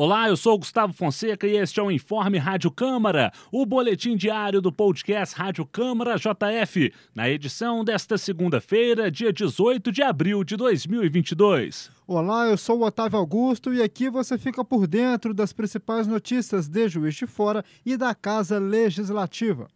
Olá, eu sou o Gustavo Fonseca e este é o Informe Rádio Câmara, o boletim diário do podcast Rádio Câmara JF, na edição desta segunda-feira, dia 18 de abril de 2022. Olá, eu sou o Otávio Augusto e aqui você fica por dentro das principais notícias de Juiz de Fora e da Casa Legislativa.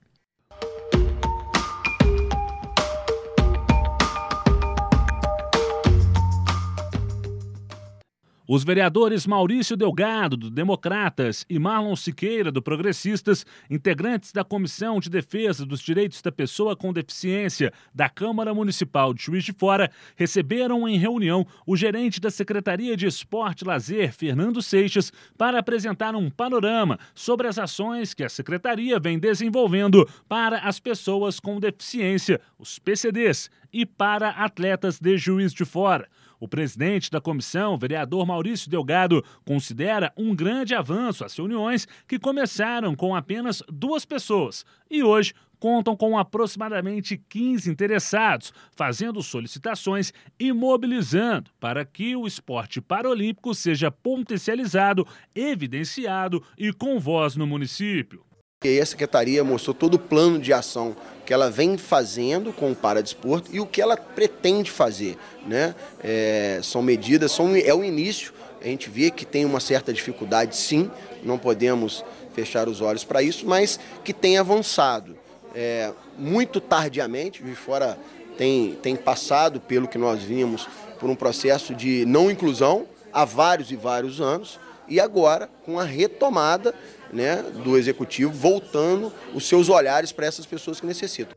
Os vereadores Maurício Delgado, do Democratas, e Marlon Siqueira, do Progressistas, integrantes da Comissão de Defesa dos Direitos da Pessoa com Deficiência da Câmara Municipal de Juiz de Fora, receberam em reunião o gerente da Secretaria de Esporte e Lazer, Fernando Seixas, para apresentar um panorama sobre as ações que a Secretaria vem desenvolvendo para as pessoas com deficiência, os PCDs, e para atletas de Juiz de Fora. O presidente da comissão, vereador Maurício Delgado, considera um grande avanço as reuniões que começaram com apenas duas pessoas e hoje contam com aproximadamente 15 interessados, fazendo solicitações e mobilizando para que o esporte paralímpico seja potencializado, evidenciado e com voz no município. E aí a secretaria mostrou todo o plano de ação que ela vem fazendo com o paradesporto e o que ela pretende fazer. Né? É, são medidas, são, é o início, a gente vê que tem uma certa dificuldade sim, não podemos fechar os olhos para isso, mas que tem avançado. É, muito tardiamente, de fora tem, tem passado, pelo que nós vimos, por um processo de não inclusão há vários e vários anos, e agora com a retomada né, do executivo, voltando os seus olhares para essas pessoas que necessitam.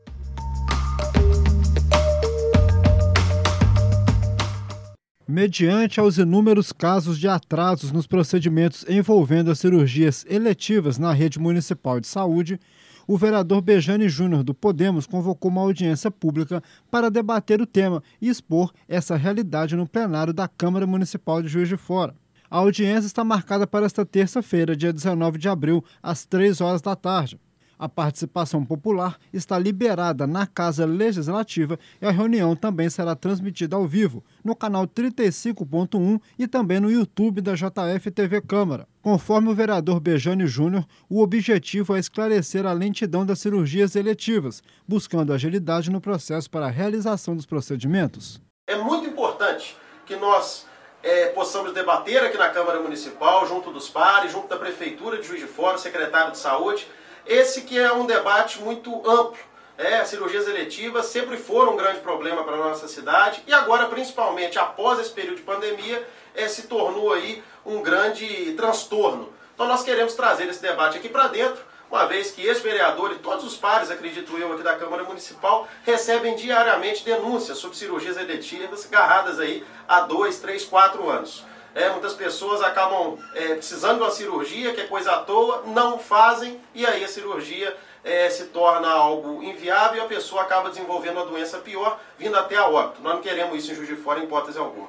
Mediante aos inúmeros casos de atrasos nos procedimentos envolvendo as cirurgias eletivas na rede municipal de saúde, o vereador Bejane Júnior do Podemos convocou uma audiência pública para debater o tema e expor essa realidade no plenário da Câmara Municipal de Juiz de Fora. A audiência está marcada para esta terça-feira, dia 19 de abril, às 3 horas da tarde. A participação popular está liberada na Casa Legislativa e a reunião também será transmitida ao vivo no canal 35.1 e também no YouTube da JF TV Câmara. Conforme o vereador Bejane Júnior, o objetivo é esclarecer a lentidão das cirurgias eletivas, buscando agilidade no processo para a realização dos procedimentos. É muito importante que nós é, possamos debater aqui na Câmara Municipal, junto dos pares, junto da Prefeitura de Juiz de Fora, secretário de Saúde, esse que é um debate muito amplo. É, cirurgias eletivas sempre foram um grande problema para a nossa cidade e agora, principalmente após esse período de pandemia, é, se tornou aí um grande transtorno. Então nós queremos trazer esse debate aqui para dentro, uma vez que esse vereador e todos os pares, acredito eu, aqui da Câmara Municipal, recebem diariamente denúncias sobre cirurgias eletivas agarradas aí há dois, três, quatro anos. É, muitas pessoas acabam é, precisando de uma cirurgia, que é coisa à toa, não fazem e aí a cirurgia é, se torna algo inviável e a pessoa acaba desenvolvendo uma doença pior, vindo até a óbito. Nós não queremos isso em Juiz de Fora, em hipótese alguma.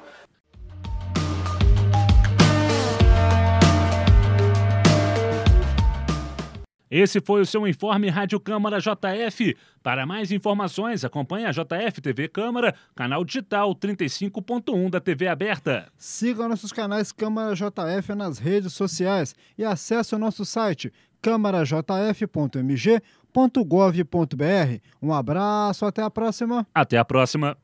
Esse foi o seu informe Rádio Câmara JF. Para mais informações, acompanhe a JF TV Câmara, canal digital 35.1 da TV aberta. Siga nossos canais Câmara JF nas redes sociais e acesse o nosso site câmarajf.mg.gov.br. Um abraço, até a próxima. Até a próxima.